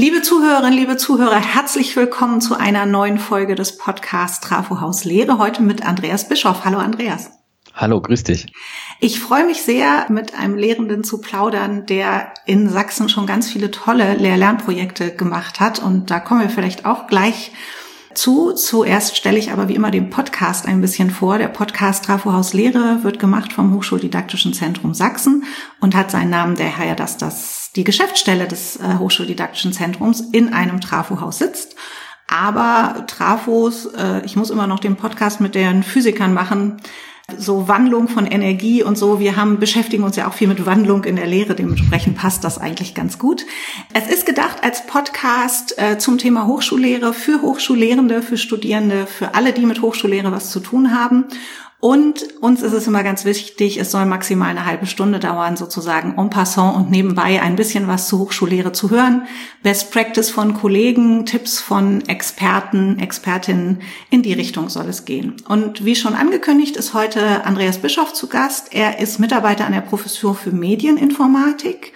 Liebe Zuhörerinnen, liebe Zuhörer, herzlich willkommen zu einer neuen Folge des Podcasts Trafo Haus Lehre. Heute mit Andreas Bischoff. Hallo Andreas. Hallo, grüß dich. Ich freue mich sehr, mit einem Lehrenden zu plaudern, der in Sachsen schon ganz viele tolle Lehr-Lernprojekte gemacht hat. Und da kommen wir vielleicht auch gleich zu. Zuerst stelle ich aber wie immer den Podcast ein bisschen vor. Der Podcast Trafo Haus Lehre wird gemacht vom Hochschuldidaktischen Zentrum Sachsen und hat seinen Namen daher, dass das die Geschäftsstelle des äh, Hochschuldidaktischen Zentrums in einem Trafohaus sitzt. Aber Trafos, äh, ich muss immer noch den Podcast mit den Physikern machen, so Wandlung von Energie und so. Wir haben, beschäftigen uns ja auch viel mit Wandlung in der Lehre. Dementsprechend passt das eigentlich ganz gut. Es ist gedacht als Podcast äh, zum Thema Hochschullehre für Hochschullehrende, für Studierende, für alle, die mit Hochschullehre was zu tun haben. Und uns ist es immer ganz wichtig, es soll maximal eine halbe Stunde dauern, sozusagen en passant und nebenbei ein bisschen was zur Hochschullehre zu hören. Best Practice von Kollegen, Tipps von Experten, Expertinnen, in die Richtung soll es gehen. Und wie schon angekündigt, ist heute Andreas Bischoff zu Gast. Er ist Mitarbeiter an der Professur für Medieninformatik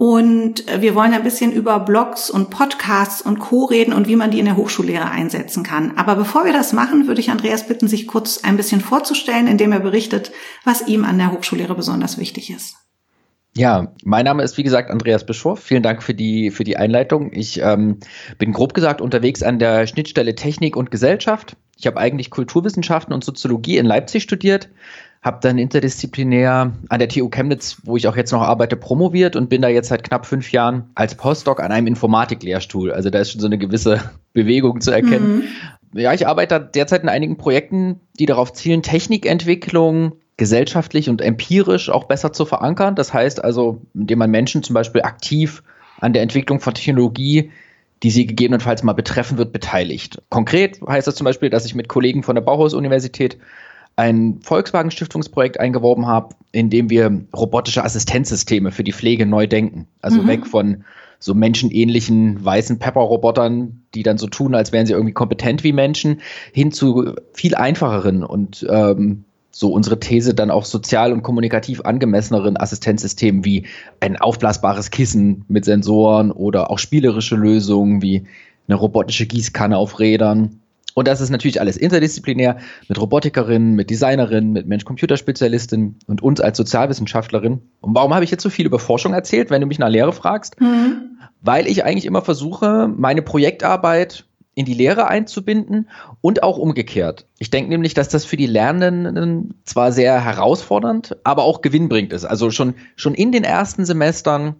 und äh, wir wollen ein bisschen über Blogs und Podcasts und Co. reden und wie man die in der Hochschullehre einsetzen kann. Aber bevor wir das machen, würde ich Andreas bitten, sich kurz ein bisschen vorzustellen, indem er berichtet, was ihm an der Hochschullehre besonders wichtig ist. Ja, mein Name ist wie gesagt Andreas Bischof. Vielen Dank für die, für die Einleitung. Ich ähm, bin grob gesagt unterwegs an der Schnittstelle Technik und Gesellschaft. Ich habe eigentlich Kulturwissenschaften und Soziologie in Leipzig studiert, habe dann interdisziplinär an der TU Chemnitz, wo ich auch jetzt noch arbeite, promoviert und bin da jetzt seit knapp fünf Jahren als Postdoc an einem Informatiklehrstuhl. Also da ist schon so eine gewisse Bewegung zu erkennen. Mhm. Ja, ich arbeite derzeit in einigen Projekten, die darauf zielen, Technikentwicklung gesellschaftlich und empirisch auch besser zu verankern. Das heißt also, indem man Menschen zum Beispiel aktiv an der Entwicklung von Technologie die sie gegebenenfalls mal betreffen wird, beteiligt. Konkret heißt das zum Beispiel, dass ich mit Kollegen von der Bauhaus-Universität ein Volkswagen-Stiftungsprojekt eingeworben habe, in dem wir robotische Assistenzsysteme für die Pflege neu denken. Also mhm. weg von so menschenähnlichen weißen Pepper-Robotern, die dann so tun, als wären sie irgendwie kompetent wie Menschen, hin zu viel einfacheren und ähm, so unsere These dann auch sozial und kommunikativ angemesseneren Assistenzsystemen wie ein aufblasbares Kissen mit Sensoren oder auch spielerische Lösungen wie eine robotische Gießkanne auf Rädern und das ist natürlich alles interdisziplinär mit Robotikerinnen, mit Designerinnen, mit Mensch-Computer-Spezialistinnen und uns als Sozialwissenschaftlerin. Und warum habe ich jetzt so viel über Forschung erzählt, wenn du mich nach Lehre fragst? Mhm. Weil ich eigentlich immer versuche, meine Projektarbeit in die Lehre einzubinden und auch umgekehrt. Ich denke nämlich, dass das für die Lernenden zwar sehr herausfordernd, aber auch gewinnbringend ist. Also schon, schon in den ersten Semestern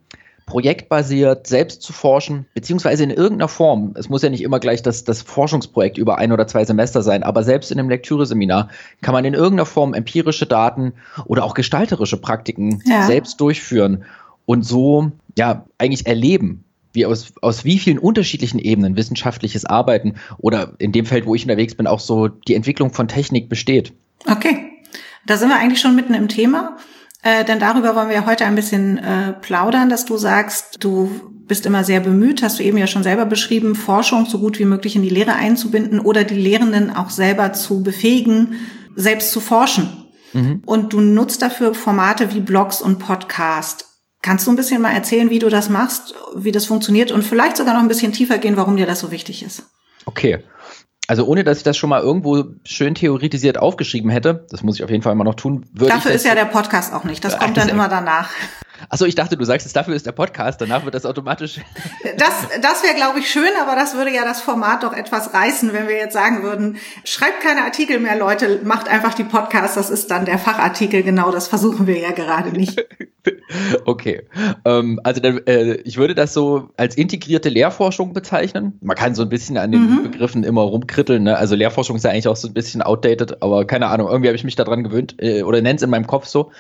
projektbasiert selbst zu forschen, beziehungsweise in irgendeiner Form. Es muss ja nicht immer gleich das, das Forschungsprojekt über ein oder zwei Semester sein, aber selbst in einem Lektüreseminar kann man in irgendeiner Form empirische Daten oder auch gestalterische Praktiken ja. selbst durchführen und so ja eigentlich erleben, wie aus, aus wie vielen unterschiedlichen Ebenen wissenschaftliches Arbeiten oder in dem Feld, wo ich unterwegs bin, auch so die Entwicklung von Technik besteht. Okay, da sind wir eigentlich schon mitten im Thema. Äh, denn darüber wollen wir heute ein bisschen äh, plaudern, dass du sagst, du bist immer sehr bemüht, hast du eben ja schon selber beschrieben, Forschung so gut wie möglich in die Lehre einzubinden oder die Lehrenden auch selber zu befähigen, selbst zu forschen. Mhm. Und du nutzt dafür Formate wie Blogs und Podcast. Kannst du ein bisschen mal erzählen, wie du das machst, wie das funktioniert und vielleicht sogar noch ein bisschen tiefer gehen, warum dir das so wichtig ist? Okay also ohne dass ich das schon mal irgendwo schön theoretisiert aufgeschrieben hätte, das muss ich auf jeden Fall mal noch tun, würde Dafür ist ja der Podcast auch nicht. Das kommt dann immer danach. Achso, ich dachte, du sagst jetzt, dafür ist der Podcast, danach wird das automatisch. Das, das wäre, glaube ich, schön, aber das würde ja das Format doch etwas reißen, wenn wir jetzt sagen würden, schreibt keine Artikel mehr, Leute, macht einfach die Podcasts, das ist dann der Fachartikel, genau, das versuchen wir ja gerade nicht. Okay, ähm, also dann, äh, ich würde das so als integrierte Lehrforschung bezeichnen. Man kann so ein bisschen an den mhm. Begriffen immer rumkritteln, ne? also Lehrforschung ist ja eigentlich auch so ein bisschen outdated, aber keine Ahnung, irgendwie habe ich mich daran gewöhnt äh, oder nenne es in meinem Kopf so.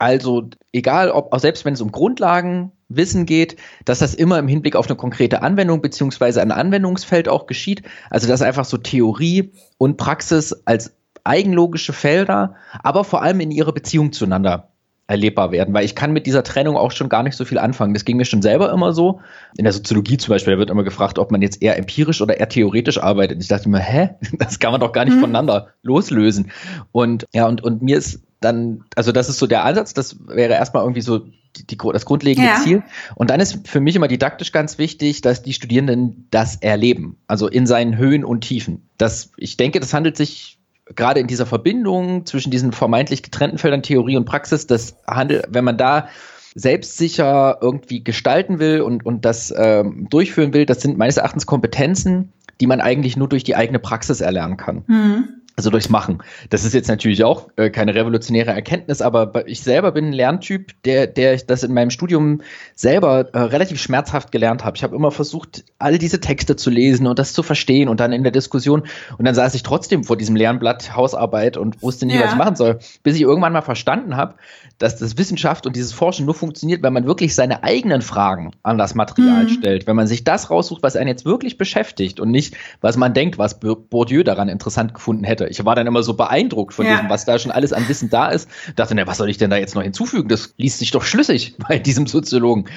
Also egal, ob auch selbst wenn es um Grundlagenwissen geht, dass das immer im Hinblick auf eine konkrete Anwendung beziehungsweise ein Anwendungsfeld auch geschieht. Also dass einfach so Theorie und Praxis als eigenlogische Felder, aber vor allem in ihrer Beziehung zueinander erlebbar werden, weil ich kann mit dieser Trennung auch schon gar nicht so viel anfangen. Das ging mir schon selber immer so. In der Soziologie zum Beispiel, wird immer gefragt, ob man jetzt eher empirisch oder eher theoretisch arbeitet. Und ich dachte immer, hä? Das kann man doch gar nicht mhm. voneinander loslösen. Und ja, und, und mir ist dann, also das ist so der Ansatz, das wäre erstmal irgendwie so die, das grundlegende ja. Ziel. Und dann ist für mich immer didaktisch ganz wichtig, dass die Studierenden das erleben, also in seinen Höhen und Tiefen. Das, ich denke, das handelt sich gerade in dieser Verbindung zwischen diesen vermeintlich getrennten Feldern Theorie und Praxis, das handelt, wenn man da selbstsicher irgendwie gestalten will und, und das ähm, durchführen will, das sind meines Erachtens Kompetenzen, die man eigentlich nur durch die eigene Praxis erlernen kann. Mhm. Also durchs Machen. Das ist jetzt natürlich auch äh, keine revolutionäre Erkenntnis, aber ich selber bin ein Lerntyp, der, der das in meinem Studium selber äh, relativ schmerzhaft gelernt habe. Ich habe immer versucht, all diese Texte zu lesen und das zu verstehen und dann in der Diskussion. Und dann saß ich trotzdem vor diesem Lernblatt Hausarbeit und wusste nicht, ja. was ich machen soll, bis ich irgendwann mal verstanden habe, dass das Wissenschaft und dieses Forschen nur funktioniert, wenn man wirklich seine eigenen Fragen an das Material mhm. stellt. Wenn man sich das raussucht, was einen jetzt wirklich beschäftigt und nicht, was man denkt, was Bourdieu daran interessant gefunden hätte ich war dann immer so beeindruckt von ja. dem, was da schon alles an Wissen da ist. Dachte, na, was soll ich denn da jetzt noch hinzufügen? Das liest sich doch schlüssig bei diesem Soziologen.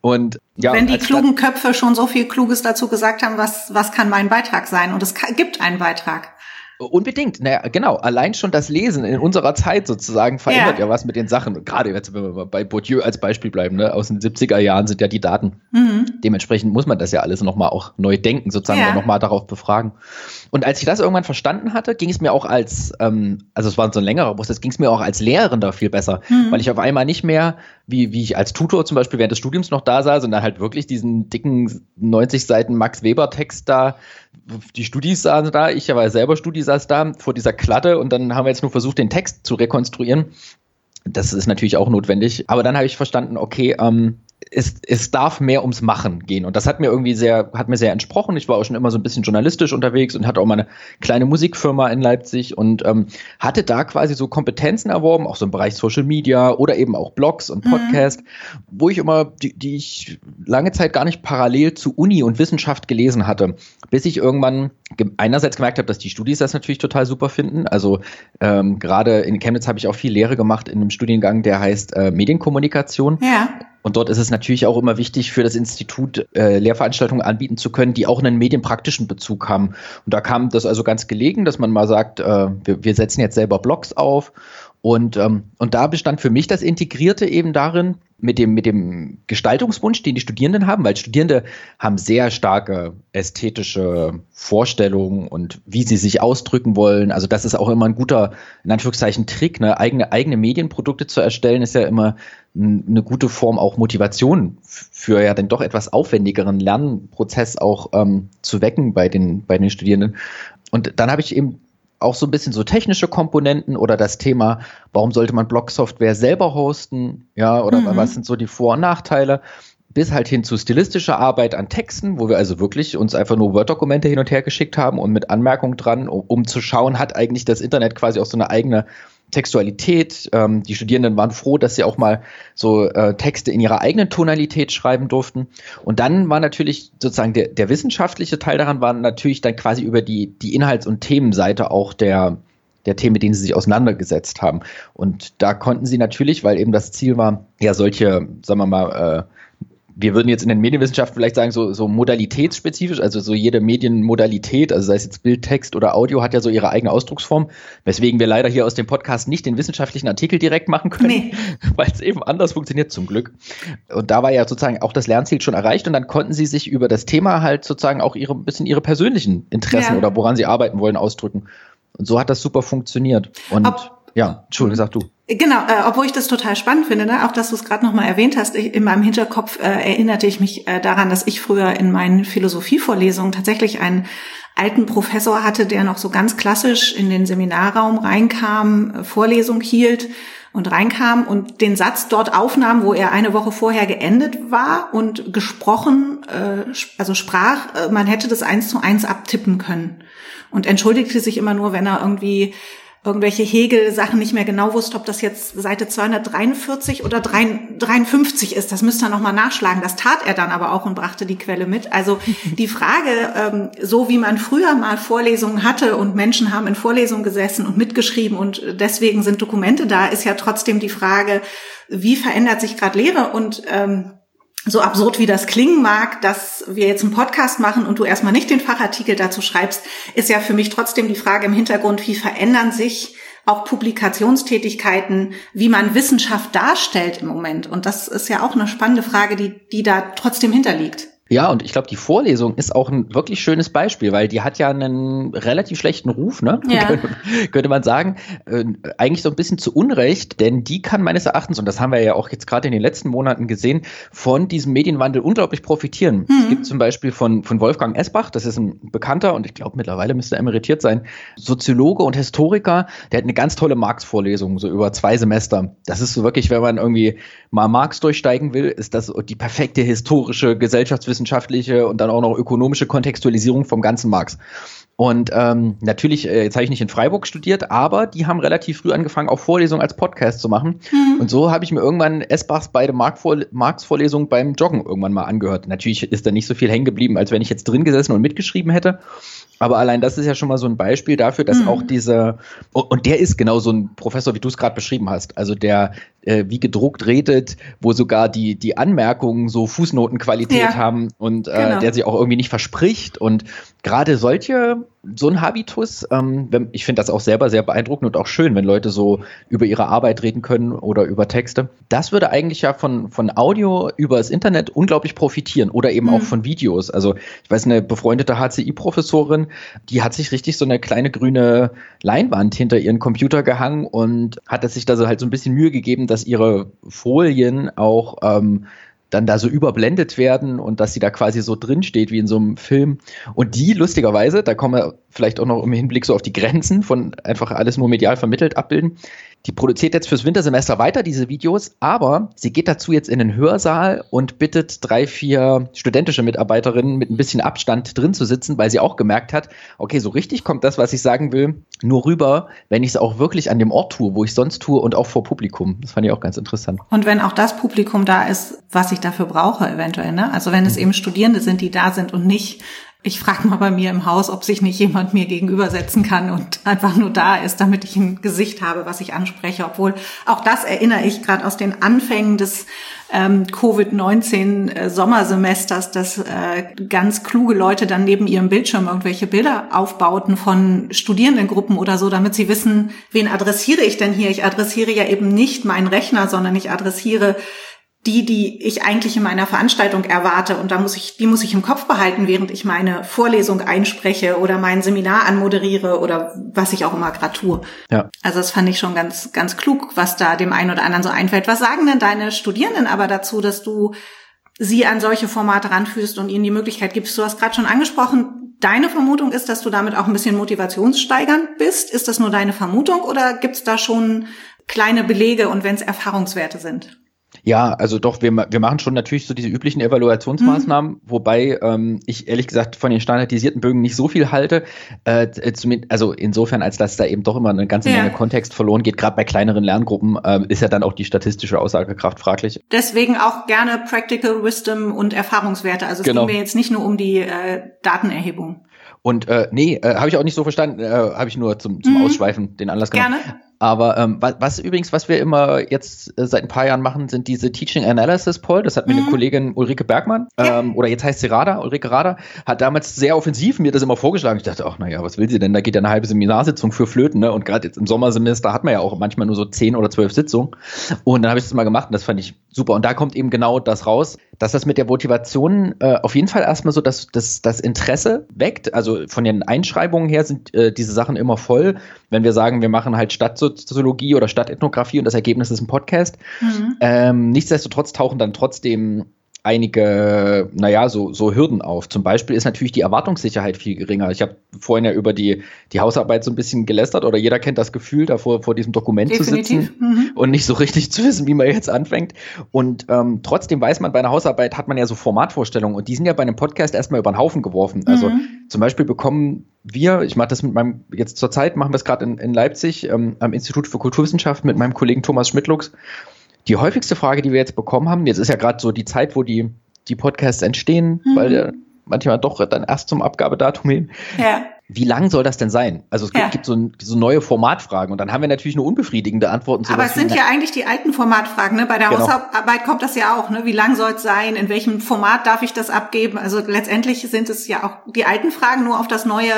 Und ja, wenn die klugen Köpfe schon so viel Kluges dazu gesagt haben, was was kann mein Beitrag sein? Und es gibt einen Beitrag. Unbedingt, naja, genau. Allein schon das Lesen in unserer Zeit sozusagen verändert ja, ja was mit den Sachen. Gerade jetzt, wenn wir bei Bourdieu als Beispiel bleiben, ne? aus den 70er Jahren sind ja die Daten. Mhm. Dementsprechend muss man das ja alles nochmal auch neu denken, sozusagen ja. nochmal darauf befragen. Und als ich das irgendwann verstanden hatte, ging es mir auch als, ähm, also es war so ein längerer Prozess, ging es mir auch als Lehrender viel besser, mhm. weil ich auf einmal nicht mehr, wie, wie ich als Tutor zum Beispiel während des Studiums noch da saß, sondern halt wirklich diesen dicken 90 Seiten Max Weber Text da die Studis saßen da, ich war selber Studi saß da vor dieser Klatte und dann haben wir jetzt nur versucht, den Text zu rekonstruieren. Das ist natürlich auch notwendig. Aber dann habe ich verstanden, okay, ähm, es, es darf mehr ums Machen gehen. Und das hat mir irgendwie sehr, hat mir sehr entsprochen. Ich war auch schon immer so ein bisschen journalistisch unterwegs und hatte auch mal eine kleine Musikfirma in Leipzig und ähm, hatte da quasi so Kompetenzen erworben, auch so im Bereich Social Media oder eben auch Blogs und Podcast, mhm. wo ich immer, die, die ich lange Zeit gar nicht parallel zu Uni und Wissenschaft gelesen hatte, bis ich irgendwann einerseits gemerkt habe, dass die Studis das natürlich total super finden. Also ähm, gerade in Chemnitz habe ich auch viel Lehre gemacht in einem Studiengang, der heißt äh, Medienkommunikation. Ja. Und dort ist es natürlich auch immer wichtig für das Institut, äh, Lehrveranstaltungen anbieten zu können, die auch einen medienpraktischen Bezug haben. Und da kam das also ganz gelegen, dass man mal sagt, äh, wir, wir setzen jetzt selber Blogs auf und, ähm, und da bestand für mich das Integrierte eben darin, mit dem, mit dem Gestaltungswunsch, den die Studierenden haben, weil Studierende haben sehr starke ästhetische Vorstellungen und wie sie sich ausdrücken wollen. Also das ist auch immer ein guter, in Anführungszeichen, Trick, ne? eigene, eigene Medienprodukte zu erstellen, ist ja immer eine gute Form, auch Motivation für ja den doch etwas aufwendigeren Lernprozess auch ähm, zu wecken bei den, bei den Studierenden. Und dann habe ich eben auch so ein bisschen so technische Komponenten oder das Thema, warum sollte man Blog-Software selber hosten, ja, oder mhm. was sind so die Vor- und Nachteile, bis halt hin zu stilistischer Arbeit an Texten, wo wir also wirklich uns einfach nur Word-Dokumente hin und her geschickt haben und mit Anmerkungen dran, um, um zu schauen, hat eigentlich das Internet quasi auch so eine eigene Textualität. Ähm, die Studierenden waren froh, dass sie auch mal so äh, Texte in ihrer eigenen Tonalität schreiben durften. Und dann war natürlich sozusagen der, der wissenschaftliche Teil daran, war natürlich dann quasi über die, die Inhalts- und Themenseite auch der, der Themen, mit denen sie sich auseinandergesetzt haben. Und da konnten sie natürlich, weil eben das Ziel war, ja, solche, sagen wir mal, äh, wir würden jetzt in den Medienwissenschaften vielleicht sagen, so, so modalitätsspezifisch, also so jede Medienmodalität, also sei es jetzt Bild, Text oder Audio, hat ja so ihre eigene Ausdrucksform, weswegen wir leider hier aus dem Podcast nicht den wissenschaftlichen Artikel direkt machen können, nee. weil es eben anders funktioniert zum Glück. Und da war ja sozusagen auch das Lernziel schon erreicht und dann konnten sie sich über das Thema halt sozusagen auch ihre, ein bisschen ihre persönlichen Interessen ja. oder woran sie arbeiten wollen ausdrücken. Und so hat das super funktioniert. Und Ob ja, Entschuldigung, sag du. Genau, äh, obwohl ich das total spannend finde, ne? auch dass du es gerade nochmal erwähnt hast, ich, in meinem Hinterkopf äh, erinnerte ich mich äh, daran, dass ich früher in meinen Philosophievorlesungen tatsächlich einen alten Professor hatte, der noch so ganz klassisch in den Seminarraum reinkam, äh, Vorlesung hielt und reinkam und den Satz dort aufnahm, wo er eine Woche vorher geendet war und gesprochen, äh, also sprach, äh, man hätte das eins zu eins abtippen können und entschuldigte sich immer nur, wenn er irgendwie irgendwelche Hegel-Sachen nicht mehr genau wusste, ob das jetzt Seite 243 oder 53 ist. Das müsste er nochmal nachschlagen. Das tat er dann aber auch und brachte die Quelle mit. Also die Frage, ähm, so wie man früher mal Vorlesungen hatte und Menschen haben in Vorlesungen gesessen und mitgeschrieben und deswegen sind Dokumente da, ist ja trotzdem die Frage, wie verändert sich gerade Lehre und ähm, so absurd wie das klingen mag, dass wir jetzt einen Podcast machen und du erstmal nicht den Fachartikel dazu schreibst, ist ja für mich trotzdem die Frage im Hintergrund, wie verändern sich auch Publikationstätigkeiten, wie man Wissenschaft darstellt im Moment. Und das ist ja auch eine spannende Frage, die, die da trotzdem hinterliegt. Ja, und ich glaube, die Vorlesung ist auch ein wirklich schönes Beispiel, weil die hat ja einen relativ schlechten Ruf, ne? Ja. könnte, man sagen. Äh, eigentlich so ein bisschen zu Unrecht, denn die kann meines Erachtens, und das haben wir ja auch jetzt gerade in den letzten Monaten gesehen, von diesem Medienwandel unglaublich profitieren. Mhm. Es gibt zum Beispiel von, von Wolfgang Esbach, das ist ein bekannter und ich glaube mittlerweile müsste er emeritiert sein, Soziologe und Historiker, der hat eine ganz tolle Marx-Vorlesung, so über zwei Semester. Das ist so wirklich, wenn man irgendwie mal Marx durchsteigen will, ist das die perfekte historische Gesellschaftswissenschaft sozialwissenschaftliche und dann auch noch ökonomische Kontextualisierung vom ganzen Marx. Und ähm, natürlich, äh, jetzt habe ich nicht in Freiburg studiert, aber die haben relativ früh angefangen, auch Vorlesungen als Podcast zu machen. Mhm. Und so habe ich mir irgendwann Esbachs beide Marx-Vorlesungen beim Joggen irgendwann mal angehört. Natürlich ist da nicht so viel hängen geblieben, als wenn ich jetzt drin gesessen und mitgeschrieben hätte. Aber allein das ist ja schon mal so ein Beispiel dafür, dass mhm. auch diese, und der ist genau so ein Professor, wie du es gerade beschrieben hast, also der äh, wie gedruckt redet, wo sogar die, die Anmerkungen so Fußnotenqualität ja. haben und äh, genau. der sich auch irgendwie nicht verspricht. Und gerade solche so ein Habitus, ähm, ich finde das auch selber sehr beeindruckend und auch schön, wenn Leute so über ihre Arbeit reden können oder über Texte. Das würde eigentlich ja von, von Audio über das Internet unglaublich profitieren oder eben mhm. auch von Videos. Also ich weiß, eine befreundete HCI-Professorin, die hat sich richtig so eine kleine grüne Leinwand hinter ihren Computer gehangen und hat sich da so halt so ein bisschen Mühe gegeben, dass ihre Folien auch ähm, dann da so überblendet werden und dass sie da quasi so drin steht wie in so einem Film. Und die, lustigerweise, da kommen wir vielleicht auch noch im Hinblick so auf die Grenzen von einfach alles nur medial vermittelt abbilden, die produziert jetzt fürs Wintersemester weiter diese Videos, aber sie geht dazu jetzt in den Hörsaal und bittet drei, vier studentische Mitarbeiterinnen mit ein bisschen Abstand drin zu sitzen, weil sie auch gemerkt hat, okay, so richtig kommt das, was ich sagen will, nur rüber, wenn ich es auch wirklich an dem Ort tue, wo ich sonst tue und auch vor Publikum. Das fand ich auch ganz interessant. Und wenn auch das Publikum da ist, was ich dafür brauche, eventuell, ne? Also wenn es mhm. eben Studierende sind, die da sind und nicht ich frage mal bei mir im Haus, ob sich nicht jemand mir gegenübersetzen kann und einfach nur da ist, damit ich ein Gesicht habe, was ich anspreche. Obwohl auch das erinnere ich gerade aus den Anfängen des ähm, Covid-19-Sommersemesters, dass äh, ganz kluge Leute dann neben ihrem Bildschirm irgendwelche Bilder aufbauten von Studierendengruppen oder so, damit sie wissen, wen adressiere ich denn hier? Ich adressiere ja eben nicht meinen Rechner, sondern ich adressiere die, die ich eigentlich in meiner Veranstaltung erwarte. Und da muss ich, die muss ich im Kopf behalten, während ich meine Vorlesung einspreche oder mein Seminar anmoderiere oder was ich auch immer gerade tue. Ja. Also das fand ich schon ganz, ganz klug, was da dem einen oder anderen so einfällt. Was sagen denn deine Studierenden aber dazu, dass du sie an solche Formate ranführst und ihnen die Möglichkeit gibst? Du hast gerade schon angesprochen, deine Vermutung ist, dass du damit auch ein bisschen motivationssteigernd bist. Ist das nur deine Vermutung oder gibt es da schon kleine Belege und wenn es Erfahrungswerte sind? Ja, also doch, wir, wir machen schon natürlich so diese üblichen Evaluationsmaßnahmen, mhm. wobei ähm, ich ehrlich gesagt von den standardisierten Bögen nicht so viel halte. Äh, äh zumindest, also insofern, als dass da eben doch immer eine ganze ja. Menge Kontext verloren geht, gerade bei kleineren Lerngruppen, äh, ist ja dann auch die statistische Aussagekraft fraglich. Deswegen auch gerne Practical Wisdom und Erfahrungswerte. Also es genau. geht mir jetzt nicht nur um die äh, Datenerhebung. Und äh, nee, äh, habe ich auch nicht so verstanden, äh, habe ich nur zum, zum mhm. Ausschweifen den Anlass genommen. Gerne. Aber ähm, was, was übrigens, was wir immer jetzt äh, seit ein paar Jahren machen, sind diese Teaching Analysis Poll. Das hat mir mhm. eine Kollegin Ulrike Bergmann, ähm, oder jetzt heißt sie Rada, Ulrike Rada, hat damals sehr offensiv mir das immer vorgeschlagen. Ich dachte, ach naja, was will sie denn? Da geht ja eine halbe Seminarsitzung für Flöten, ne? Und gerade jetzt im Sommersemester hat man ja auch manchmal nur so zehn oder zwölf Sitzungen. Und dann habe ich das mal gemacht und das fand ich super. Und da kommt eben genau das raus, dass das mit der Motivation äh, auf jeden Fall erstmal so dass das, das Interesse weckt. Also von den Einschreibungen her sind äh, diese Sachen immer voll. Wenn wir sagen, wir machen halt Stadtsoziologie oder Stadtethnographie und das Ergebnis ist ein Podcast. Mhm. Ähm, nichtsdestotrotz tauchen dann trotzdem einige, naja, so, so Hürden auf. Zum Beispiel ist natürlich die Erwartungssicherheit viel geringer. Ich habe vorhin ja über die, die Hausarbeit so ein bisschen gelästert oder jeder kennt das Gefühl, davor vor diesem Dokument Definitiv. zu sitzen mhm. und nicht so richtig zu wissen, wie man jetzt anfängt. Und ähm, trotzdem weiß man, bei einer Hausarbeit hat man ja so Formatvorstellungen und die sind ja bei einem Podcast erstmal über den Haufen geworfen. Also mhm. Zum Beispiel bekommen wir, ich mache das mit meinem, jetzt zur Zeit machen wir es gerade in, in Leipzig ähm, am Institut für Kulturwissenschaften mit meinem Kollegen Thomas Schmidlux die häufigste Frage, die wir jetzt bekommen haben, jetzt ist ja gerade so die Zeit, wo die, die Podcasts entstehen, mhm. weil manchmal doch dann erst zum Abgabedatum hin. Ja. Wie lang soll das denn sein? Also es ja. gibt, so, ein, so, neue Formatfragen und dann haben wir natürlich nur unbefriedigende Antworten. Aber es sind ja eigentlich die alten Formatfragen. Ne? Bei der genau. Hausarbeit kommt das ja auch. Ne? Wie lang soll es sein? In welchem Format darf ich das abgeben? Also letztendlich sind es ja auch die alten Fragen nur auf das neue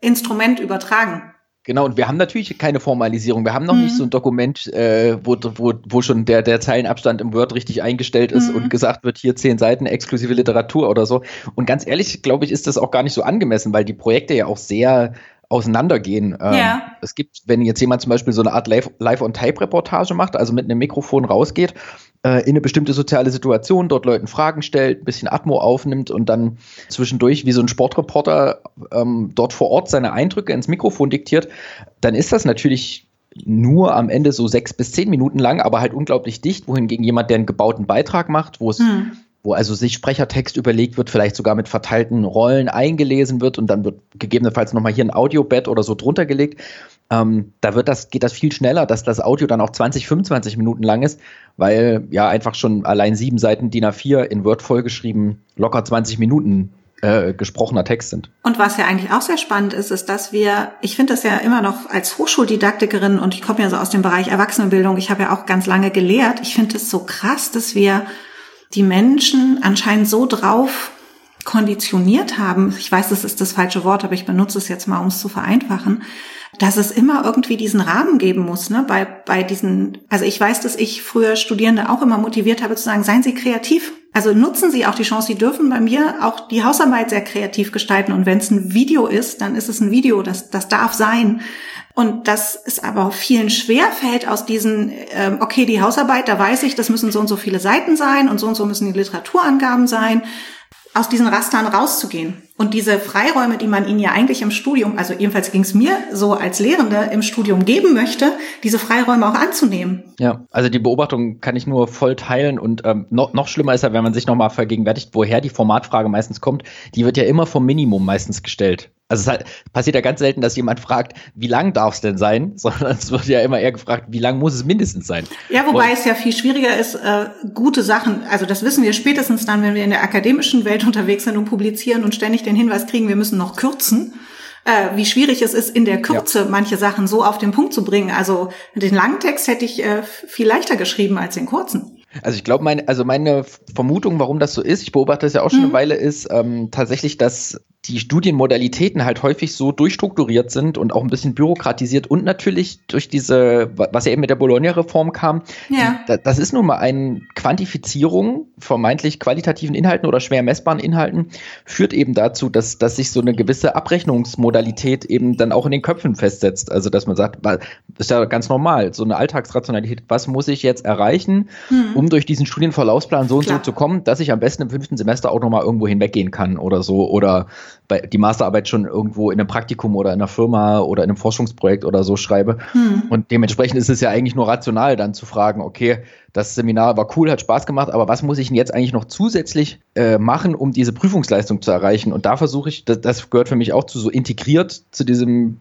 Instrument übertragen. Genau, und wir haben natürlich keine Formalisierung. Wir haben noch mhm. nicht so ein Dokument, äh, wo, wo, wo schon der, der Zeilenabstand im Word richtig eingestellt ist mhm. und gesagt wird, hier zehn Seiten exklusive Literatur oder so. Und ganz ehrlich, glaube ich, ist das auch gar nicht so angemessen, weil die Projekte ja auch sehr auseinandergehen. Ähm, ja. Es gibt, wenn jetzt jemand zum Beispiel so eine Art Live-on-Tape-Reportage macht, also mit einem Mikrofon rausgeht, äh, in eine bestimmte soziale Situation, dort Leuten Fragen stellt, ein bisschen Atmo aufnimmt und dann zwischendurch wie so ein Sportreporter ähm, dort vor Ort seine Eindrücke ins Mikrofon diktiert, dann ist das natürlich nur am Ende so sechs bis zehn Minuten lang, aber halt unglaublich dicht, wohingegen jemand, der einen gebauten Beitrag macht, wo es hm wo also sich Sprechertext überlegt wird, vielleicht sogar mit verteilten Rollen eingelesen wird und dann wird gegebenenfalls nochmal hier ein Audiobett oder so drunter gelegt. Ähm, da wird das, geht das viel schneller, dass das Audio dann auch 20, 25 Minuten lang ist, weil ja einfach schon allein sieben Seiten DIN A4 in Word vollgeschrieben locker 20 Minuten äh, gesprochener Text sind. Und was ja eigentlich auch sehr spannend ist, ist, dass wir, ich finde das ja immer noch als Hochschuldidaktikerin und ich komme ja so aus dem Bereich Erwachsenenbildung, ich habe ja auch ganz lange gelehrt, ich finde es so krass, dass wir die Menschen anscheinend so drauf konditioniert haben, ich weiß, das ist das falsche Wort, aber ich benutze es jetzt mal, um es zu vereinfachen, dass es immer irgendwie diesen Rahmen geben muss, ne, bei, bei diesen, also ich weiß, dass ich früher Studierende auch immer motiviert habe zu sagen, seien Sie kreativ. Also nutzen Sie auch die Chance, Sie dürfen bei mir auch die Hausarbeit sehr kreativ gestalten und wenn es ein Video ist, dann ist es ein Video, das, das darf sein. Und das ist aber vielen schwer fällt aus diesen, ähm, okay, die Hausarbeit, da weiß ich, das müssen so und so viele Seiten sein und so und so müssen die Literaturangaben sein, aus diesen Rastern rauszugehen. Und diese Freiräume, die man ihnen ja eigentlich im Studium, also jedenfalls ging es mir so als Lehrende im Studium geben möchte, diese Freiräume auch anzunehmen. Ja, also die Beobachtung kann ich nur voll teilen und ähm, noch, noch schlimmer ist ja, wenn man sich nochmal vergegenwärtigt, woher die Formatfrage meistens kommt, die wird ja immer vom Minimum meistens gestellt. Also es passiert ja ganz selten, dass jemand fragt, wie lang darf es denn sein, sondern es wird ja immer eher gefragt, wie lang muss es mindestens sein. Ja, wobei Und, es ja viel schwieriger ist, äh, gute Sachen, also das wissen wir spätestens dann, wenn wir in der akademischen Welt unterwegs sind und publizieren und ständig den Hinweis kriegen, wir müssen noch kürzen, äh, wie schwierig es ist, in der Kürze ja. manche Sachen so auf den Punkt zu bringen. Also den langen Text hätte ich äh, viel leichter geschrieben als den kurzen. Also ich glaube, meine, also meine Vermutung, warum das so ist, ich beobachte das ja auch schon mhm. eine Weile, ist ähm, tatsächlich, dass die Studienmodalitäten halt häufig so durchstrukturiert sind und auch ein bisschen bürokratisiert und natürlich durch diese, was ja eben mit der Bologna-Reform kam, ja. Die, das ist nun mal eine Quantifizierung vermeintlich qualitativen Inhalten oder schwer messbaren Inhalten, führt eben dazu, dass, dass sich so eine gewisse Abrechnungsmodalität eben dann auch in den Köpfen festsetzt. Also dass man sagt, das ist ja ganz normal, so eine Alltagsrationalität, was muss ich jetzt erreichen, mhm. um durch diesen Studienverlaufsplan so und Klar. so zu kommen, dass ich am besten im fünften Semester auch nochmal irgendwo hinweggehen kann oder so oder bei, die Masterarbeit schon irgendwo in einem Praktikum oder in einer Firma oder in einem Forschungsprojekt oder so schreibe. Hm. Und dementsprechend ist es ja eigentlich nur rational, dann zu fragen, okay, das Seminar war cool, hat Spaß gemacht, aber was muss ich denn jetzt eigentlich noch zusätzlich äh, machen, um diese Prüfungsleistung zu erreichen? Und da versuche ich, das, das gehört für mich auch zu so integriert zu diesem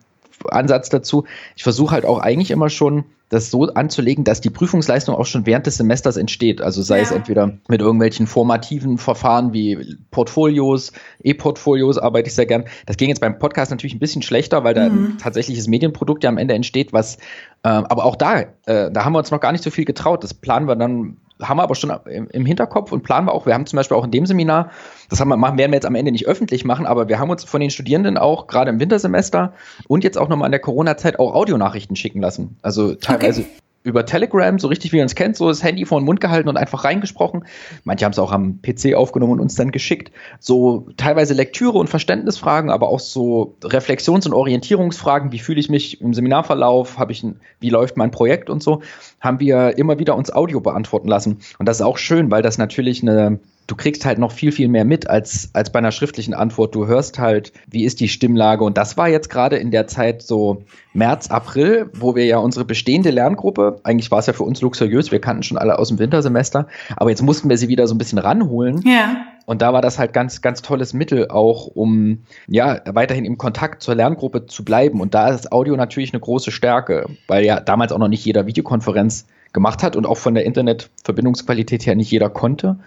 Ansatz dazu. Ich versuche halt auch eigentlich immer schon das so anzulegen, dass die Prüfungsleistung auch schon während des Semesters entsteht. Also sei ja. es entweder mit irgendwelchen formativen Verfahren wie Portfolios, E-Portfolios arbeite ich sehr gern. Das ging jetzt beim Podcast natürlich ein bisschen schlechter, weil da mhm. ein tatsächliches Medienprodukt ja am Ende entsteht, was, äh, aber auch da, äh, da haben wir uns noch gar nicht so viel getraut. Das planen wir dann haben wir aber schon im, Hinterkopf und planen wir auch. Wir haben zum Beispiel auch in dem Seminar, das haben wir, machen, werden wir jetzt am Ende nicht öffentlich machen, aber wir haben uns von den Studierenden auch gerade im Wintersemester und jetzt auch nochmal in der Corona-Zeit auch Audionachrichten schicken lassen. Also teilweise okay über Telegram, so richtig wie man es kennt, so das Handy vor den Mund gehalten und einfach reingesprochen. Manche haben es auch am PC aufgenommen und uns dann geschickt. So teilweise Lektüre und Verständnisfragen, aber auch so Reflexions- und Orientierungsfragen, wie fühle ich mich im Seminarverlauf, habe ich wie läuft mein Projekt und so, haben wir immer wieder uns Audio beantworten lassen. Und das ist auch schön, weil das natürlich eine du kriegst halt noch viel, viel mehr mit als, als bei einer schriftlichen Antwort. Du hörst halt, wie ist die Stimmlage. Und das war jetzt gerade in der Zeit so März, April, wo wir ja unsere bestehende Lerngruppe, eigentlich war es ja für uns luxuriös, wir kannten schon alle aus dem Wintersemester, aber jetzt mussten wir sie wieder so ein bisschen ranholen. Ja. Und da war das halt ganz, ganz tolles Mittel auch, um ja weiterhin im Kontakt zur Lerngruppe zu bleiben. Und da ist Audio natürlich eine große Stärke, weil ja damals auch noch nicht jeder Videokonferenz gemacht hat und auch von der Internetverbindungsqualität her nicht jeder konnte.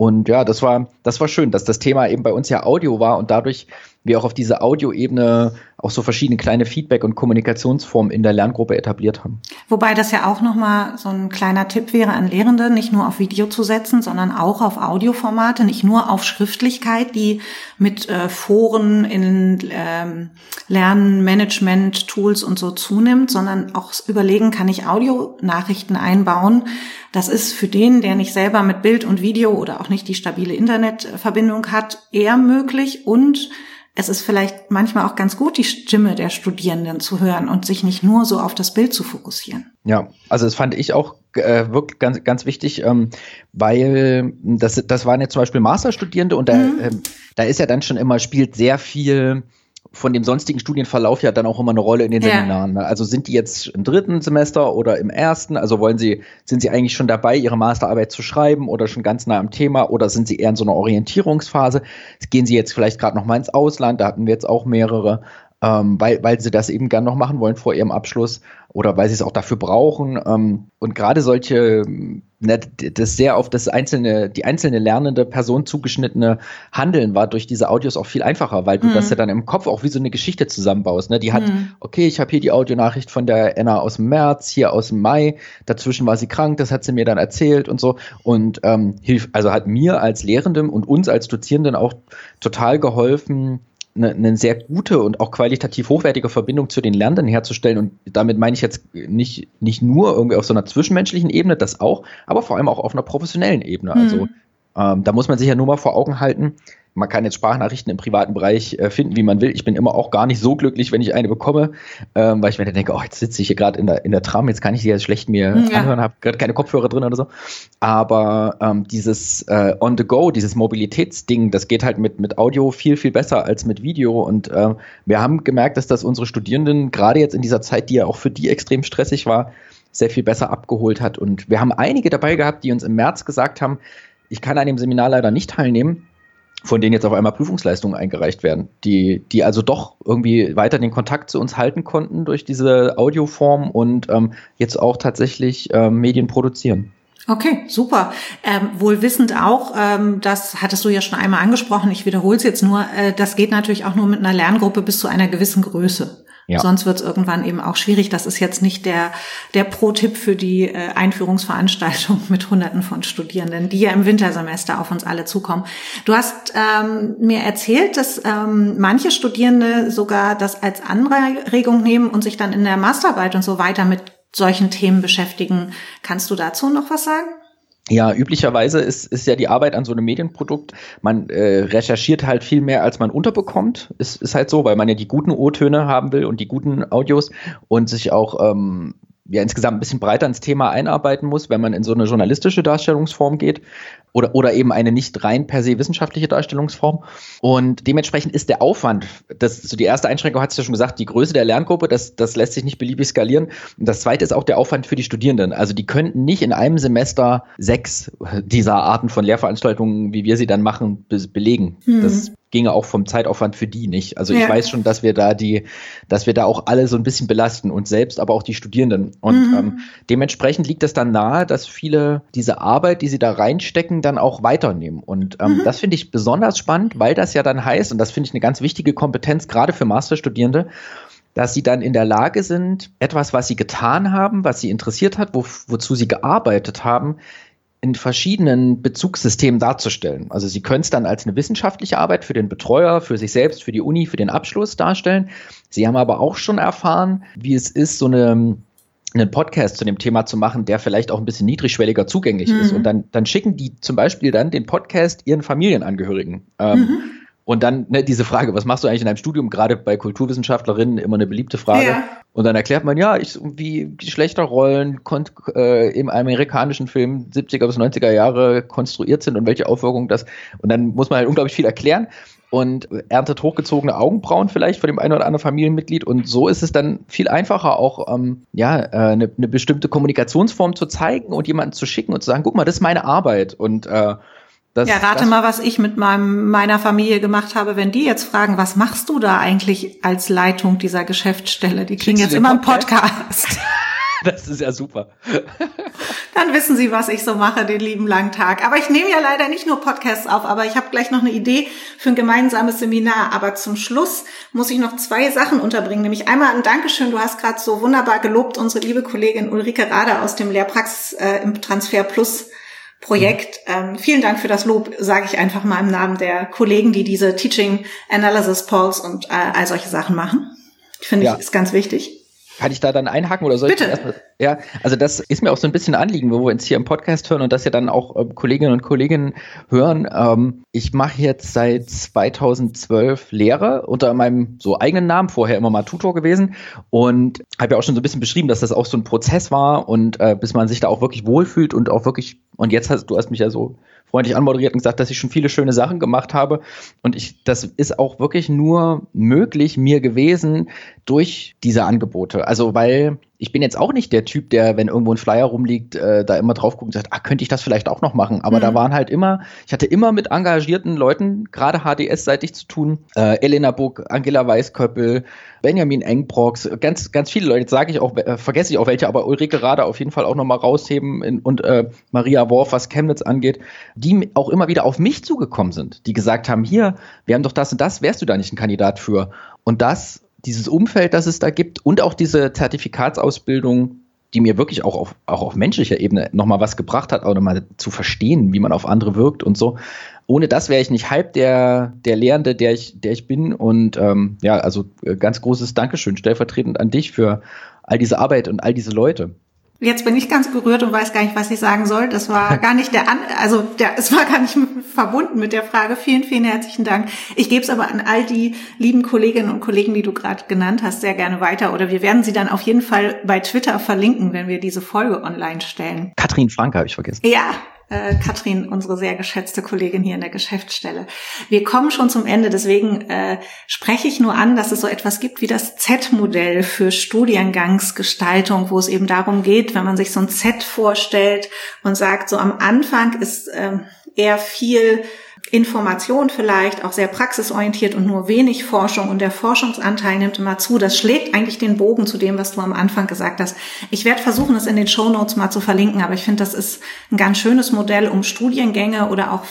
Und ja, das war, das war schön, dass das Thema eben bei uns ja Audio war und dadurch wir auch auf diese Audioebene auch so verschiedene kleine Feedback- und Kommunikationsformen in der Lerngruppe etabliert haben. Wobei das ja auch nochmal so ein kleiner Tipp wäre an Lehrende, nicht nur auf Video zu setzen, sondern auch auf Audioformate, nicht nur auf Schriftlichkeit, die mit äh, Foren in ähm, Lernmanagement-Tools und so zunimmt, sondern auch überlegen, kann ich Audionachrichten einbauen. Das ist für den, der nicht selber mit Bild und Video oder auch nicht die stabile Internetverbindung hat, eher möglich und es ist vielleicht manchmal auch ganz gut, die Stimme der Studierenden zu hören und sich nicht nur so auf das Bild zu fokussieren. Ja, also das fand ich auch äh, wirklich ganz, ganz wichtig, ähm, weil das, das waren jetzt zum Beispiel Masterstudierende und da, mhm. äh, da ist ja dann schon immer, spielt sehr viel von dem sonstigen Studienverlauf ja dann auch immer eine Rolle in den ja. Seminaren. Ne? Also sind die jetzt im dritten Semester oder im ersten? Also wollen sie, sind sie eigentlich schon dabei, ihre Masterarbeit zu schreiben oder schon ganz nah am Thema oder sind sie eher in so einer Orientierungsphase? Gehen sie jetzt vielleicht gerade noch mal ins Ausland? Da hatten wir jetzt auch mehrere ähm, weil, weil sie das eben gern noch machen wollen vor ihrem Abschluss oder weil sie es auch dafür brauchen. Ähm, und gerade solche, das sehr auf das einzelne, die einzelne lernende Person zugeschnittene Handeln war durch diese Audios auch viel einfacher, weil du mhm. das ja dann im Kopf auch wie so eine Geschichte zusammenbaust. Ne? Die hat, mhm. okay, ich habe hier die Audionachricht von der Anna aus dem März, hier aus dem Mai, dazwischen war sie krank, das hat sie mir dann erzählt und so. Und ähm, hilft, also hat mir als Lehrendem und uns als Dozierenden auch total geholfen, eine, eine sehr gute und auch qualitativ hochwertige Verbindung zu den Lernenden herzustellen. Und damit meine ich jetzt nicht, nicht nur irgendwie auf so einer zwischenmenschlichen Ebene, das auch, aber vor allem auch auf einer professionellen Ebene. Also, mhm. Also ähm, da muss man sich ja nur mal vor Augen halten, man kann jetzt Sprachnachrichten im privaten Bereich äh, finden, wie man will. Ich bin immer auch gar nicht so glücklich, wenn ich eine bekomme, ähm, weil ich mir dann denke, oh, jetzt sitze ich hier gerade in der, in der Tram, jetzt kann ich die jetzt schlecht mir ja. anhören, habe gerade keine Kopfhörer drin oder so. Aber ähm, dieses äh, On-the-Go, dieses Mobilitätsding, das geht halt mit, mit Audio viel, viel besser als mit Video. Und äh, wir haben gemerkt, dass das unsere Studierenden gerade jetzt in dieser Zeit, die ja auch für die extrem stressig war, sehr viel besser abgeholt hat. Und wir haben einige dabei gehabt, die uns im März gesagt haben, ich kann an dem Seminar leider nicht teilnehmen, von denen jetzt auf einmal Prüfungsleistungen eingereicht werden, die, die also doch irgendwie weiter den Kontakt zu uns halten konnten durch diese Audioform und ähm, jetzt auch tatsächlich ähm, Medien produzieren. Okay, super. Ähm, wohl wissend auch, ähm, das hattest du ja schon einmal angesprochen, ich wiederhole es jetzt nur, äh, das geht natürlich auch nur mit einer Lerngruppe bis zu einer gewissen Größe. Ja. Sonst wird es irgendwann eben auch schwierig. Das ist jetzt nicht der, der Pro-Tipp für die äh, Einführungsveranstaltung mit Hunderten von Studierenden, die ja im Wintersemester auf uns alle zukommen. Du hast ähm, mir erzählt, dass ähm, manche Studierende sogar das als Anregung nehmen und sich dann in der Masterarbeit und so weiter mit solchen Themen beschäftigen. Kannst du dazu noch was sagen? Ja, üblicherweise ist, ist ja die Arbeit an so einem Medienprodukt, man äh, recherchiert halt viel mehr, als man unterbekommt. Ist, ist halt so, weil man ja die guten O-Töne haben will und die guten Audios und sich auch ähm, ja insgesamt ein bisschen breiter ins Thema einarbeiten muss, wenn man in so eine journalistische Darstellungsform geht oder, oder eben eine nicht rein per se wissenschaftliche Darstellungsform. Und dementsprechend ist der Aufwand, das so die erste Einschränkung hat es ja schon gesagt, die Größe der Lerngruppe, das, das lässt sich nicht beliebig skalieren. Und das zweite ist auch der Aufwand für die Studierenden. Also die könnten nicht in einem Semester sechs dieser Arten von Lehrveranstaltungen, wie wir sie dann machen, be belegen. Mhm. Das ginge auch vom Zeitaufwand für die nicht. Also ja. ich weiß schon, dass wir da die, dass wir da auch alle so ein bisschen belasten, uns selbst, aber auch die Studierenden. Und mhm. ähm, dementsprechend liegt es dann nahe, dass viele diese Arbeit, die sie da reinstecken, dann auch weiternehmen. Und ähm, mhm. das finde ich besonders spannend, weil das ja dann heißt, und das finde ich eine ganz wichtige Kompetenz, gerade für Masterstudierende, dass sie dann in der Lage sind, etwas, was sie getan haben, was sie interessiert hat, wo, wozu sie gearbeitet haben, in verschiedenen Bezugssystemen darzustellen. Also Sie können es dann als eine wissenschaftliche Arbeit für den Betreuer, für sich selbst, für die Uni, für den Abschluss darstellen. Sie haben aber auch schon erfahren, wie es ist, so eine einen Podcast zu dem Thema zu machen, der vielleicht auch ein bisschen niedrigschwelliger zugänglich mhm. ist. Und dann, dann schicken die zum Beispiel dann den Podcast ihren Familienangehörigen. Ähm, mhm. Und dann ne, diese Frage, was machst du eigentlich in deinem Studium, gerade bei Kulturwissenschaftlerinnen immer eine beliebte Frage. Ja. Und dann erklärt man, ja, ich, wie Geschlechterrollen äh, im amerikanischen Film 70er bis 90er Jahre konstruiert sind und welche Aufwirkungen das. Und dann muss man halt unglaublich viel erklären und erntet hochgezogene Augenbrauen vielleicht von dem einen oder anderen Familienmitglied. Und so ist es dann viel einfacher, auch ähm, ja, äh, eine, eine bestimmte Kommunikationsform zu zeigen und jemanden zu schicken und zu sagen, guck mal, das ist meine Arbeit. Und äh, das, ja, rate mal, was ich mit meinem, meiner Familie gemacht habe, wenn die jetzt fragen, was machst du da eigentlich als Leitung dieser Geschäftsstelle? Die kriegen jetzt immer einen Podcast. das ist ja super. Dann wissen Sie, was ich so mache den lieben langen Tag. Aber ich nehme ja leider nicht nur Podcasts auf, aber ich habe gleich noch eine Idee für ein gemeinsames Seminar. Aber zum Schluss muss ich noch zwei Sachen unterbringen. Nämlich einmal ein Dankeschön. Du hast gerade so wunderbar gelobt unsere liebe Kollegin Ulrike Rader aus dem Lehrpraxis äh, im Transfer Plus Projekt. Ähm, vielen Dank für das Lob, sage ich einfach mal im Namen der Kollegen, die diese Teaching Analysis Polls und äh, all solche Sachen machen. Finde ja. ich ist ganz wichtig. Kann ich da dann einhaken oder soll Bitte. ich erstmal? Ja, also das ist mir auch so ein bisschen ein Anliegen, wo wir uns hier im Podcast hören und das ja dann auch ähm, Kolleginnen und Kollegen hören. Ähm, ich mache jetzt seit 2012 Lehre unter meinem so eigenen Namen, vorher immer mal Tutor gewesen und habe ja auch schon so ein bisschen beschrieben, dass das auch so ein Prozess war und äh, bis man sich da auch wirklich wohlfühlt und auch wirklich, und jetzt hast du hast mich ja so freundlich anmoderiert und gesagt, dass ich schon viele schöne Sachen gemacht habe. Und ich, das ist auch wirklich nur möglich mir gewesen durch diese Angebote. Also weil ich bin jetzt auch nicht der Typ, der, wenn irgendwo ein Flyer rumliegt, äh, da immer drauf guckt und sagt, ah, könnte ich das vielleicht auch noch machen. Aber mhm. da waren halt immer, ich hatte immer mit engagierten Leuten, gerade HDS-seitig zu tun. Äh, Elena Buck, Angela Weißköppel, Benjamin Engbrox, ganz, ganz viele Leute, sage ich auch, äh, vergesse ich auch welche, aber Ulrike Rader auf jeden Fall auch nochmal rausheben in, und äh, Maria Worf, was Chemnitz angeht, die auch immer wieder auf mich zugekommen sind, die gesagt haben, hier, wir haben doch das und das, wärst du da nicht ein Kandidat für? Und das dieses Umfeld, das es da gibt und auch diese Zertifikatsausbildung, die mir wirklich auch auf, auch auf menschlicher Ebene nochmal was gebracht hat, auch nochmal zu verstehen, wie man auf andere wirkt und so. Ohne das wäre ich nicht halb der, der Lehrende, der ich, der ich bin. Und ähm, ja, also äh, ganz großes Dankeschön stellvertretend an dich für all diese Arbeit und all diese Leute. Jetzt bin ich ganz gerührt und weiß gar nicht, was ich sagen soll. Das war gar nicht der, An also der, es war gar nicht verbunden mit der Frage. Vielen, vielen herzlichen Dank. Ich gebe es aber an all die lieben Kolleginnen und Kollegen, die du gerade genannt hast, sehr gerne weiter. Oder wir werden sie dann auf jeden Fall bei Twitter verlinken, wenn wir diese Folge online stellen. Katrin Franke habe ich vergessen. Ja, äh, Katrin, unsere sehr geschätzte Kollegin hier in der Geschäftsstelle. Wir kommen schon zum Ende, deswegen äh, spreche ich nur an, dass es so etwas gibt wie das Z-Modell für Studiengangsgestaltung, wo es eben darum geht, wenn man sich so ein Z vorstellt und sagt, so am Anfang ist äh, eher viel Information vielleicht, auch sehr praxisorientiert und nur wenig Forschung und der Forschungsanteil nimmt immer zu. Das schlägt eigentlich den Bogen zu dem, was du am Anfang gesagt hast. Ich werde versuchen, es in den Show Notes mal zu verlinken, aber ich finde, das ist ein ganz schönes Modell, um Studiengänge oder auch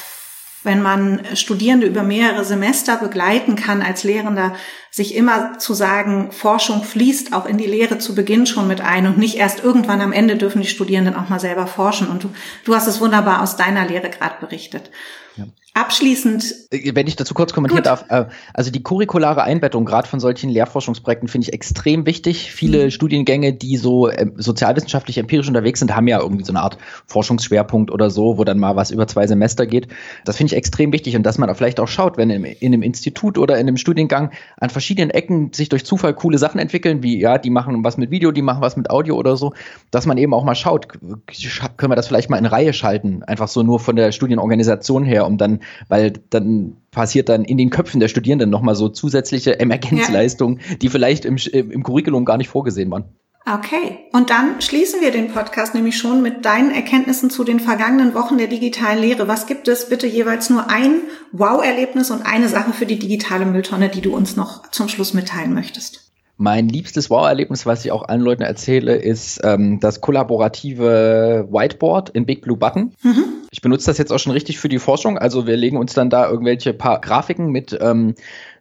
wenn man Studierende über mehrere Semester begleiten kann als Lehrender, sich immer zu sagen, Forschung fließt auch in die Lehre zu Beginn schon mit ein und nicht erst irgendwann am Ende dürfen die Studierenden auch mal selber forschen. Und du, du hast es wunderbar aus deiner Lehre gerade berichtet. Ja. Abschließend. Äh, wenn ich dazu kurz kommentieren darf, äh, also die curriculare Einbettung gerade von solchen Lehrforschungsprojekten finde ich extrem wichtig. Viele mhm. Studiengänge, die so äh, sozialwissenschaftlich empirisch unterwegs sind, haben ja irgendwie so eine Art Forschungsschwerpunkt oder so, wo dann mal was über zwei Semester geht. Das finde ich extrem wichtig und dass man da vielleicht auch schaut, wenn in, in einem Institut oder in einem Studiengang an verschiedenen Ecken sich durch Zufall coole Sachen entwickeln, wie ja, die machen was mit Video, die machen was mit Audio oder so, dass man eben auch mal schaut, können wir das vielleicht mal in Reihe schalten, einfach so nur von der Studienorganisation her, um dann weil dann passiert dann in den Köpfen der Studierenden nochmal so zusätzliche Emergenzleistungen, ja. die vielleicht im, im Curriculum gar nicht vorgesehen waren. Okay, und dann schließen wir den Podcast nämlich schon mit deinen Erkenntnissen zu den vergangenen Wochen der digitalen Lehre. Was gibt es bitte jeweils nur ein Wow-Erlebnis und eine Sache für die digitale Mülltonne, die du uns noch zum Schluss mitteilen möchtest? Mein liebstes Wow-Erlebnis, was ich auch allen Leuten erzähle, ist ähm, das kollaborative Whiteboard in Big Blue Button. Mhm. Ich benutze das jetzt auch schon richtig für die Forschung. Also wir legen uns dann da irgendwelche paar Grafiken mit, ähm,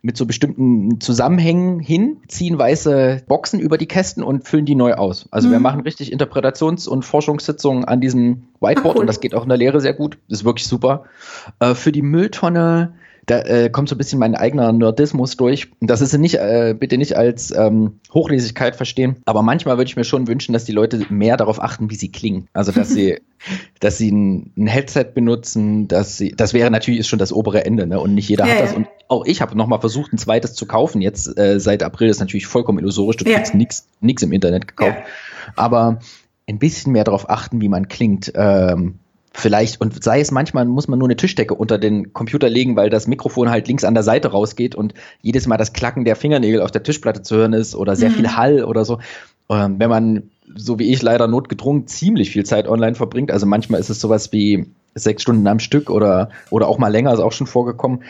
mit so bestimmten Zusammenhängen hin, ziehen weiße Boxen über die Kästen und füllen die neu aus. Also mhm. wir machen richtig Interpretations- und Forschungssitzungen an diesem Whiteboard Ach, cool. und das geht auch in der Lehre sehr gut. Das ist wirklich super. Äh, für die Mülltonne da äh, kommt so ein bisschen mein eigener Nerdismus durch. Das ist nicht, äh, bitte nicht als ähm, Hochlesigkeit verstehen, aber manchmal würde ich mir schon wünschen, dass die Leute mehr darauf achten, wie sie klingen. Also, dass sie, dass sie ein, ein, Headset benutzen, dass sie, das wäre natürlich ist schon das obere Ende, ne? Und nicht jeder ja, hat das. Ja. Und auch ich habe nochmal versucht, ein zweites zu kaufen. Jetzt äh, seit April ist natürlich vollkommen illusorisch. Du ja. kriegst nichts nix im Internet gekauft. Ja. Aber ein bisschen mehr darauf achten, wie man klingt. Ähm, vielleicht, und sei es manchmal, muss man nur eine Tischdecke unter den Computer legen, weil das Mikrofon halt links an der Seite rausgeht und jedes Mal das Klacken der Fingernägel auf der Tischplatte zu hören ist oder sehr mhm. viel Hall oder so. Ähm, wenn man, so wie ich leider notgedrungen, ziemlich viel Zeit online verbringt, also manchmal ist es sowas wie sechs Stunden am Stück oder, oder auch mal länger, ist auch schon vorgekommen,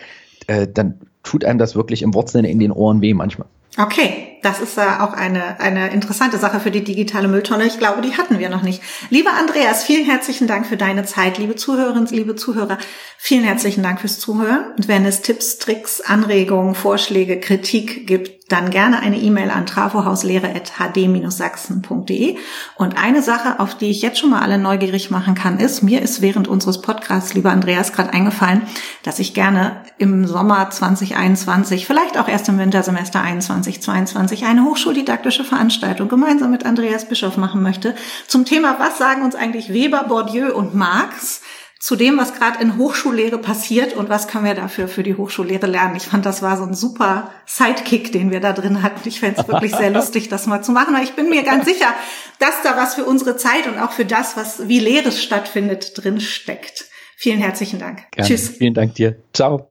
äh, dann tut einem das wirklich im Wortsinne in den Ohren weh manchmal. Okay, das ist ja auch eine, eine interessante Sache für die digitale Mülltonne. Ich glaube, die hatten wir noch nicht. Lieber Andreas, vielen herzlichen Dank für deine Zeit. Liebe Zuhörerinnen, liebe Zuhörer, vielen herzlichen Dank fürs Zuhören. Und wenn es Tipps, Tricks, Anregungen, Vorschläge, Kritik gibt, dann gerne eine E-Mail an trafohauslehre.hd-sachsen.de. Und eine Sache, auf die ich jetzt schon mal alle neugierig machen kann, ist, mir ist während unseres Podcasts, lieber Andreas, gerade eingefallen, dass ich gerne im Sommer 2021, vielleicht auch erst im Wintersemester 21, 22, eine hochschuldidaktische Veranstaltung gemeinsam mit Andreas Bischof machen möchte zum Thema, was sagen uns eigentlich Weber, Bourdieu und Marx? zu dem, was gerade in Hochschullehre passiert und was können wir dafür für die Hochschullehre lernen. Ich fand, das war so ein super Sidekick, den wir da drin hatten. Ich fände es wirklich sehr lustig, das mal zu machen. Aber ich bin mir ganz sicher, dass da was für unsere Zeit und auch für das, was wie Lehre stattfindet, drin steckt. Vielen herzlichen Dank. Gerne. Tschüss. Vielen Dank dir. Ciao.